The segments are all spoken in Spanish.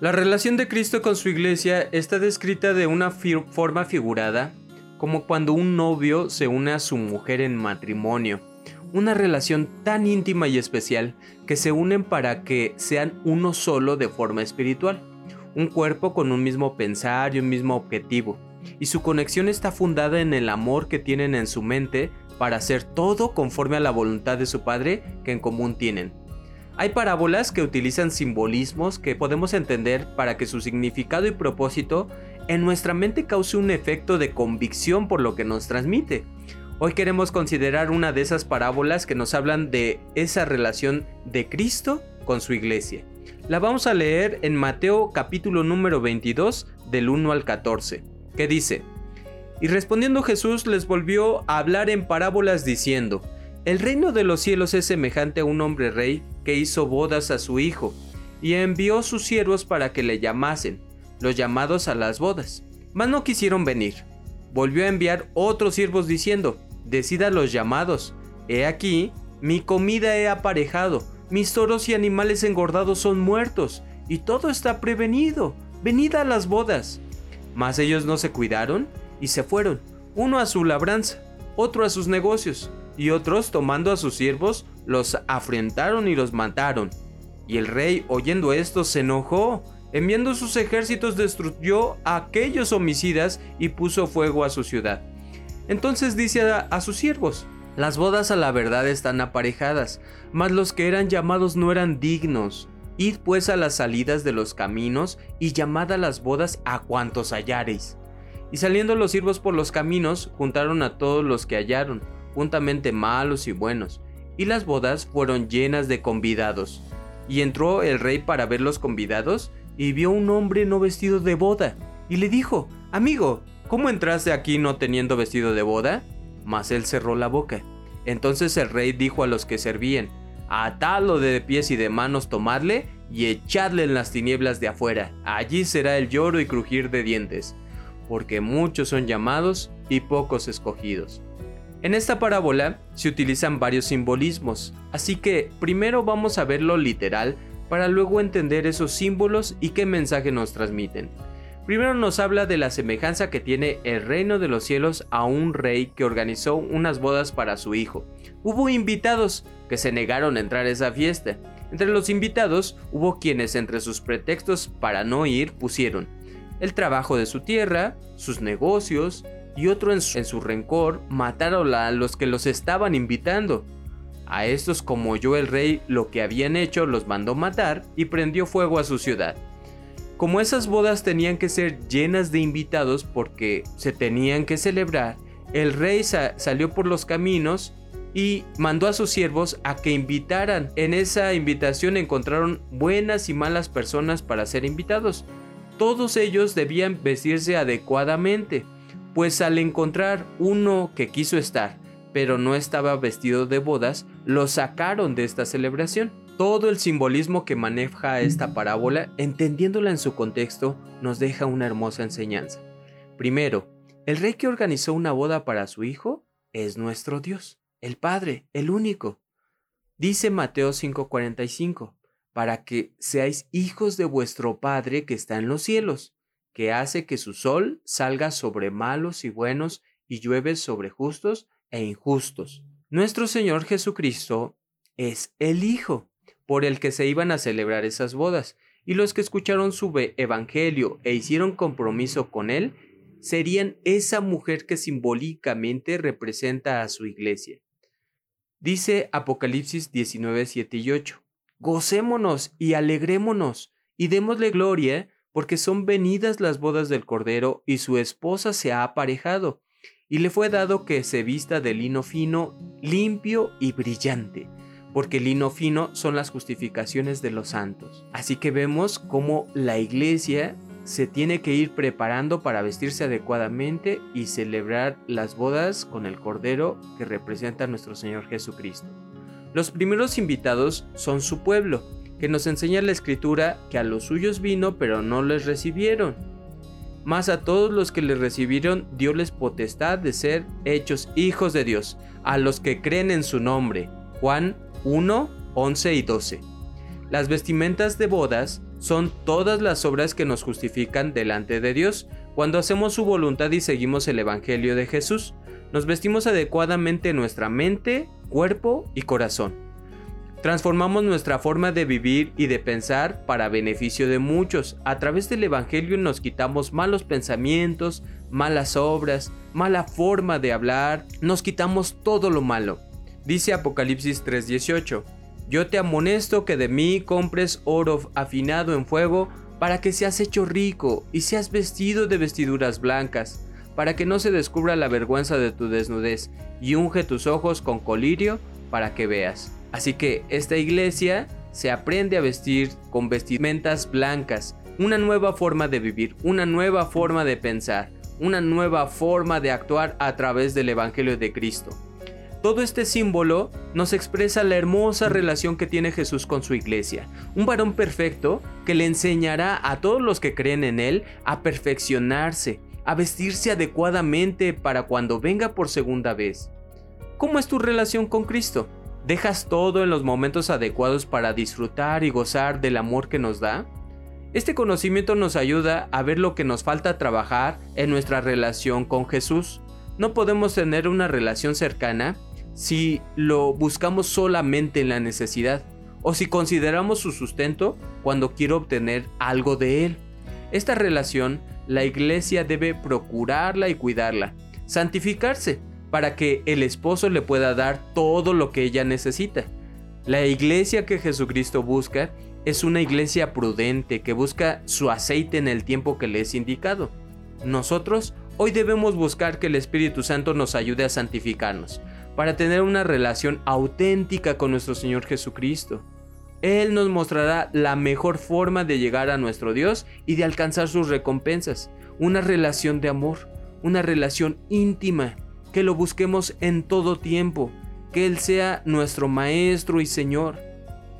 La relación de Cristo con su iglesia está descrita de una forma figurada, como cuando un novio se une a su mujer en matrimonio. Una relación tan íntima y especial que se unen para que sean uno solo de forma espiritual, un cuerpo con un mismo pensar y un mismo objetivo, y su conexión está fundada en el amor que tienen en su mente para hacer todo conforme a la voluntad de su Padre que en común tienen. Hay parábolas que utilizan simbolismos que podemos entender para que su significado y propósito en nuestra mente cause un efecto de convicción por lo que nos transmite. Hoy queremos considerar una de esas parábolas que nos hablan de esa relación de Cristo con su iglesia. La vamos a leer en Mateo capítulo número 22 del 1 al 14, que dice, Y respondiendo Jesús les volvió a hablar en parábolas diciendo, el reino de los cielos es semejante a un hombre rey que hizo bodas a su hijo, y envió sus siervos para que le llamasen, los llamados a las bodas. Mas no quisieron venir. Volvió a enviar otros siervos diciendo, Decid a los llamados, he aquí, mi comida he aparejado, mis toros y animales engordados son muertos, y todo está prevenido, venid a las bodas. Mas ellos no se cuidaron y se fueron, uno a su labranza, otro a sus negocios y otros tomando a sus siervos los afrentaron y los mataron. Y el rey, oyendo esto, se enojó. Enviando sus ejércitos destruyó a aquellos homicidas y puso fuego a su ciudad. Entonces dice a, sus siervos, las bodas a la verdad están aparejadas, mas los que eran llamados no eran dignos. Id pues a las salidas de los caminos y llamad a las bodas a cuantos hallareis. Y saliendo los siervos por los caminos, juntaron a todos los que hallaron juntamente malos y buenos, y las bodas fueron llenas de convidados. Y entró el rey para ver los convidados, y vio un hombre no vestido de boda, y le dijo, Amigo, ¿cómo entraste aquí no teniendo vestido de boda? Mas él cerró la boca. Entonces el rey dijo a los que servían, Atadlo de pies y de manos, tomadle y echadle en las tinieblas de afuera. Allí será el lloro y crujir de dientes, porque muchos son llamados y pocos escogidos. En esta parábola se utilizan varios simbolismos, así que primero vamos a ver lo literal para luego entender esos símbolos y qué mensaje nos transmiten. Primero nos habla de la semejanza que tiene el reino de los cielos a un rey que organizó unas bodas para su hijo. Hubo invitados que se negaron a entrar a esa fiesta. Entre los invitados hubo quienes entre sus pretextos para no ir pusieron el trabajo de su tierra, sus negocios, y otro en su, rencor mataron a los que los estaban invitando. A estos como yo el rey lo que habían hecho los mandó matar y prendió fuego a su ciudad. Como esas bodas tenían que ser llenas de invitados porque se tenían que celebrar, el rey salió por los caminos y mandó a sus siervos a que invitaran. En esa invitación encontraron buenas y malas personas para ser invitados. Todos ellos debían vestirse adecuadamente pues al encontrar uno que quiso estar, pero no estaba vestido de bodas, lo sacaron de esta celebración. Todo el simbolismo que maneja esta parábola, entendiéndola en su contexto, nos deja una hermosa enseñanza. Primero, el rey que organizó una boda para su hijo es nuestro Dios, el Padre, el único. Dice Mateo 5:45, para que seáis hijos de vuestro Padre que está en los cielos que hace que su sol salga sobre malos y buenos y llueve sobre justos e injustos. Nuestro Señor Jesucristo es el Hijo por el que se iban a celebrar esas bodas, y los que escucharon su evangelio e hicieron compromiso con él serían esa mujer que simbólicamente representa a su iglesia. Dice Apocalipsis 19, 7 y 8. Gocémonos y alegrémonos y démosle gloria porque son venidas las bodas del Cordero y su esposa se ha aparejado, y le fue dado que se vista de lino fino, limpio y brillante, porque lino fino son las justificaciones de los santos. Así que vemos cómo la iglesia se tiene que ir preparando para vestirse adecuadamente y celebrar las bodas con el Cordero que representa a nuestro Señor Jesucristo. Los primeros invitados son su pueblo, que nos enseña la escritura que a los suyos vino pero no les recibieron. Mas a todos los que les recibieron les potestad de ser hechos hijos de Dios, a los que creen en su nombre. Juan 1, 11 y 12. Las vestimentas de bodas son todas las obras que nos justifican delante de Dios. Cuando hacemos su voluntad y seguimos el Evangelio de Jesús, nos vestimos adecuadamente nuestra mente, cuerpo y corazón. Transformamos nuestra forma de vivir y de pensar para beneficio de muchos. A través del Evangelio nos quitamos malos pensamientos, malas obras, mala forma de hablar, nos quitamos todo lo malo. Dice Apocalipsis 3:18, Yo te amonesto que de mí compres oro afinado en fuego para que seas hecho rico y seas vestido de vestiduras blancas, para que no se descubra la vergüenza de tu desnudez, y unge tus ojos con colirio para que veas. Así que esta iglesia se aprende a vestir con vestimentas blancas, una nueva forma de vivir, una nueva forma de pensar, una nueva forma de actuar a través del Evangelio de Cristo. Todo este símbolo nos expresa la hermosa relación que tiene Jesús con su iglesia, un varón perfecto que le enseñará a todos los que creen en él a perfeccionarse, a vestirse adecuadamente para cuando venga por segunda vez. ¿Cómo es tu relación con Cristo? ¿Dejas todo en los momentos adecuados para disfrutar y gozar del amor que nos da? Este conocimiento nos ayuda a ver lo que nos falta trabajar en nuestra relación con Jesús. No podemos tener una relación cercana si lo buscamos solamente en la necesidad o si consideramos su sustento cuando quiero obtener algo de él. Esta relación la iglesia debe procurarla y cuidarla, santificarse para que el esposo le pueda dar todo lo que ella necesita. La iglesia que Jesucristo busca es una iglesia prudente que busca su aceite en el tiempo que le es indicado. Nosotros hoy debemos buscar que el Espíritu Santo nos ayude a santificarnos, para tener una relación auténtica con nuestro Señor Jesucristo. Él nos mostrará la mejor forma de llegar a nuestro Dios y de alcanzar sus recompensas, una relación de amor, una relación íntima que lo busquemos en todo tiempo, que Él sea nuestro Maestro y Señor,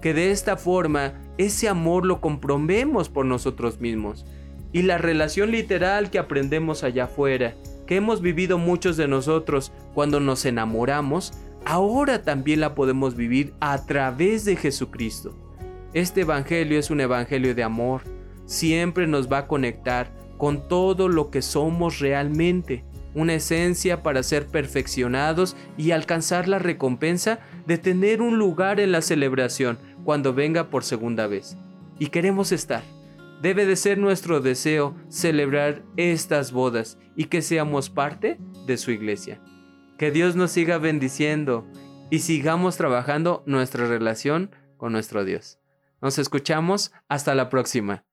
que de esta forma ese amor lo comprobemos por nosotros mismos. Y la relación literal que aprendemos allá afuera, que hemos vivido muchos de nosotros cuando nos enamoramos, ahora también la podemos vivir a través de Jesucristo. Este Evangelio es un Evangelio de amor, siempre nos va a conectar con todo lo que somos realmente una esencia para ser perfeccionados y alcanzar la recompensa de tener un lugar en la celebración cuando venga por segunda vez. Y queremos estar. Debe de ser nuestro deseo celebrar estas bodas y que seamos parte de su iglesia. Que Dios nos siga bendiciendo y sigamos trabajando nuestra relación con nuestro Dios. Nos escuchamos hasta la próxima.